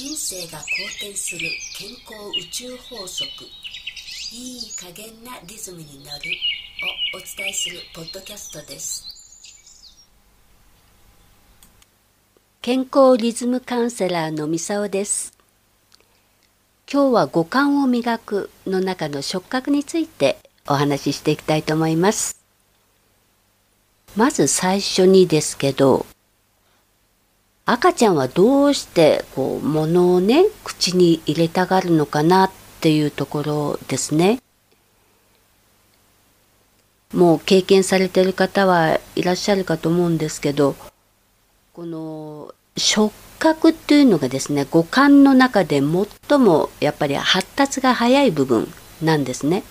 人生が好転する健康宇宙法則。いい加減なリズムに乗るをお伝えするポッドキャストです。健康リズムカウンセラーのみさおです。今日は五感を磨くの中の触覚についてお話ししていきたいと思います。まず最初にですけど赤ちゃんはどうしてこう物をね口に入れたがるのかなっていうところですね。もう経験されてる方はいらっしゃるかと思うんですけどこの触覚っていうのがですね五感の中で最もやっぱり発達が早い部分なんですね。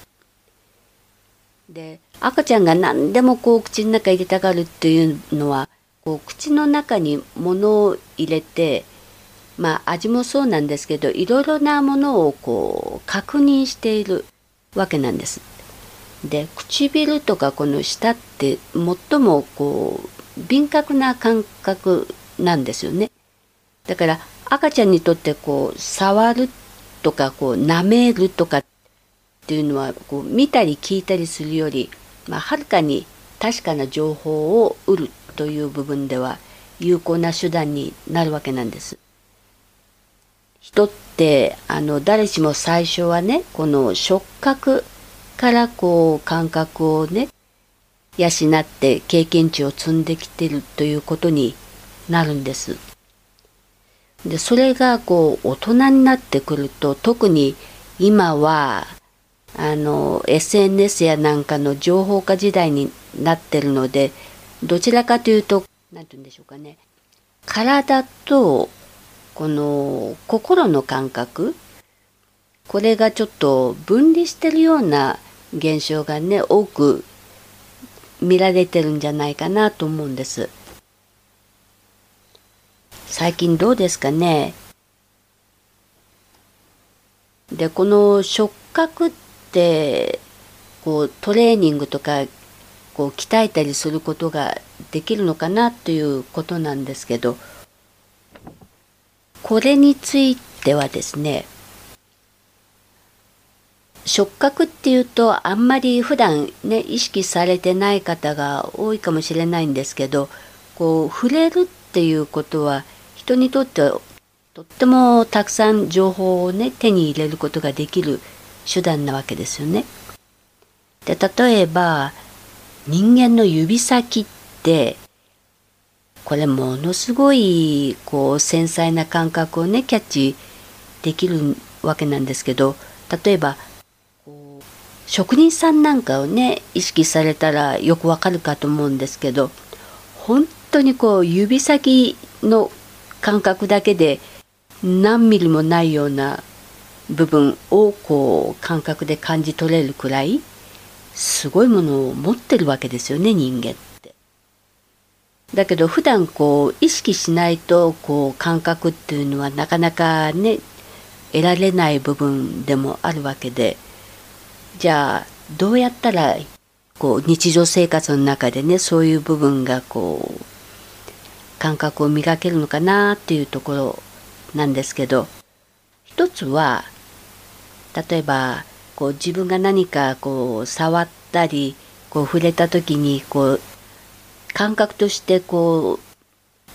で赤ちゃんが何でもこう口の中入れたがるっていうのはこう口の中に物を入れてまあ味もそうなんですけどいろいろなものをこう確認しているわけなんです。で唇とかこの舌って最もこう敏感な感覚なんですよね。だから赤ちゃんにとってこう触るとかこう舐めるとかっていうのはこう見たり聞いたりするより、まあ、はるかに確かな情報を得るという部分では有効な手段になるわけなんです。人ってあの誰しも最初はねこの触覚からこう感覚をね養って経験値を積んできてるということになるんです。でそれがこう大人になってくると特に今はあの SNS やなんかの情報化時代になってるのでどちらかというと何て言うんでしょうかね体とこの心の感覚これがちょっと分離してるような現象がね多く見られてるんじゃないかなと思うんです。最近どうですかねでこの触覚ってこうトレーニングとかこう鍛えたりすることができるのかなということなんですけどこれについてはですね触覚っていうとあんまり普段ね意識されてない方が多いかもしれないんですけどこう触れるっていうことは人にとってはとってもたくさん情報をね手に入れることができる手段なわけですよね。で例えば人間の指先ってこれものすごいこう繊細な感覚をねキャッチできるわけなんですけど例えば職人さんなんかをね意識されたらよくわかるかと思うんですけど本当にこう指先の感覚だけで何ミリもないような部分をこう感覚で感じ取れるくらいすごいものを持ってるわけですよね人間って。だけど普段こう意識しないとこう感覚っていうのはなかなかね得られない部分でもあるわけでじゃあどうやったらこう日常生活の中でねそういう部分がこう感覚を磨けるのかなっていうところなんですけど一つは例えばこう自分が何かこう触ったりこう触れた時にこう感覚としてこう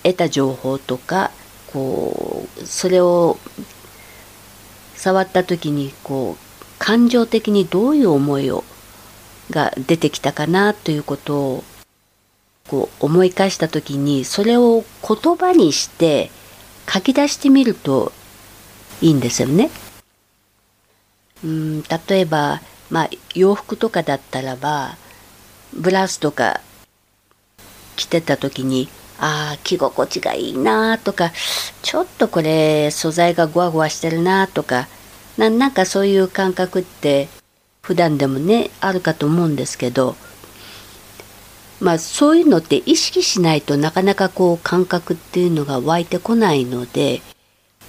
得た情報とかこうそれを触った時にこう感情的にどういう思いをが出てきたかなということをこう思い返した時にそれを言葉にして書き出してみるといいんですよね。うん例えば、まあ、洋服とかだったらばブラウスとか着てた時にああ着心地がいいなとかちょっとこれ素材がゴワゴワしてるなとかななんかそういう感覚って普段でもねあるかと思うんですけどまあそういうのって意識しないとなかなかこう感覚っていうのが湧いてこないので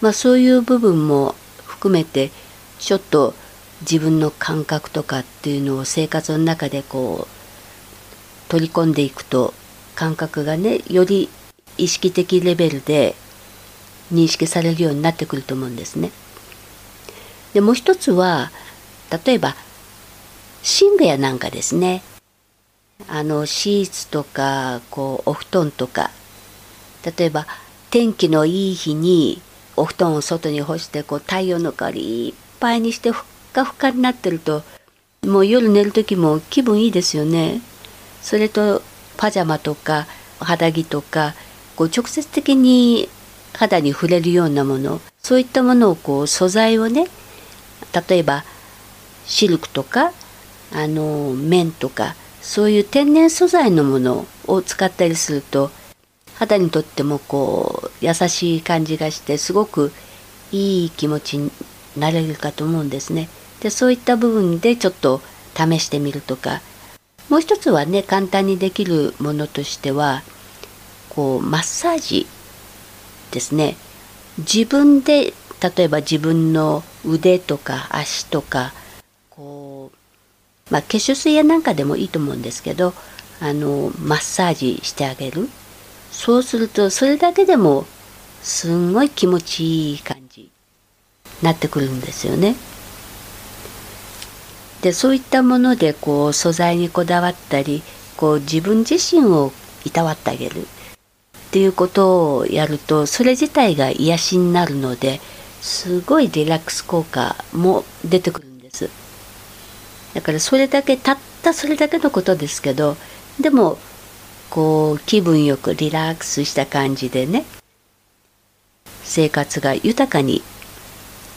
まあそういう部分も含めてちょっと自分の感覚とかっていうのを生活の中でこう取り込んでいくと感覚がねより意識的レベルで認識されるようになってくると思うんですね。でもう一つは例えば寝具やなんかですねあのシーツとかこうお布団とか例えば天気のいい日にお布団を外に干してこう太陽の代わりいっぱいにしてかふかになってるともう夜寝る時も気分いいですよね。それとパジャマとか肌着とかこう直接的に肌に触れるようなものそういったものをこう素材をね例えばシルクとかあの綿とかそういう天然素材のものを使ったりすると肌にとってもこう優しい感じがしてすごくいい気持ちになれるかと思うんですね。でそういった部分でちょっと試してみるとか。もう一つはね簡単にできるものとしてはこうマッサージですね。自分で例えば自分の腕とか足とかこう、まあ、化粧水やなんかでもいいと思うんですけどあのマッサージしてあげる。そうするとそれだけでもすんごい気持ちいい感じになってくるんですよね。でそういったものでこう素材にこだわったりこう自分自身をいたわってあげるっていうことをやるとそれ自体が癒しになるのですごいリラックス効果も出てくるんですだからそれだけたったそれだけのことですけどでもこう気分よくリラックスした感じでね生活が豊かに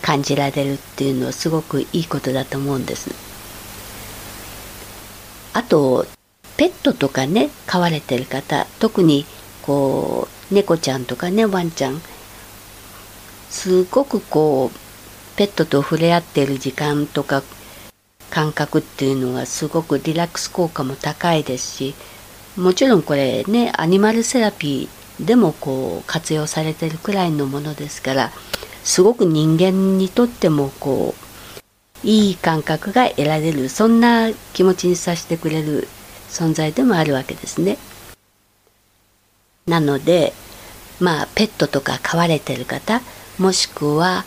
感じられるっていうのはすごくいいことだと思うんです。あとペットとかね飼われてる方特にこう猫ちゃんとかねワンちゃん。すごくこうペットと触れ合ってる時間とか感覚っていうのがすごくリラックス効果も高いですしもちろんこれねアニマルセラピーでもこう活用されてるくらいのものですからすごく人間にとってもこういい感覚が得られるそんな気持ちにさせてくれる存在でもあるわけですね。なのでまあペットとか飼われてる方もしくは、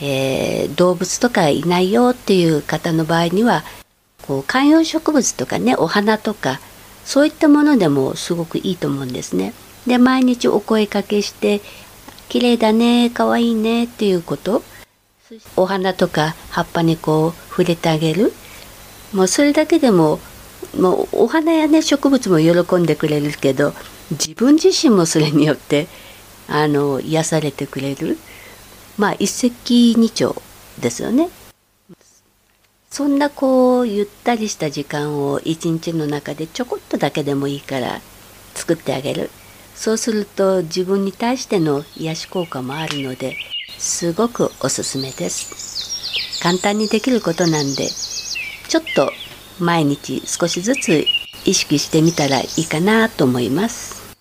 えー、動物とかいないよっていう方の場合にはこう観葉植物とかねお花とかそういったものでもすごくいいと思うんですね。で毎日お声かけして「綺麗だねかわいいね」っていうことお花とか葉っぱにこう触れてあげる。もうそれだけでももうお花やね植物も喜んでくれるけど自分自身もそれによってあの癒されてくれる。まあ一石二鳥ですよね。そんなこうゆったりした時間を一日の中でちょこっとだけでもいいから作ってあげる。そうすると自分に対しての癒し効果もあるのですごくおすすめです。簡単にできることなんでちょっと毎日少しずつ意識してみたらいいかなと思います。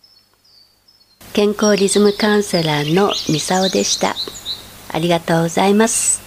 健康リズムカウンセラーのミサオでした。ありがとうございます。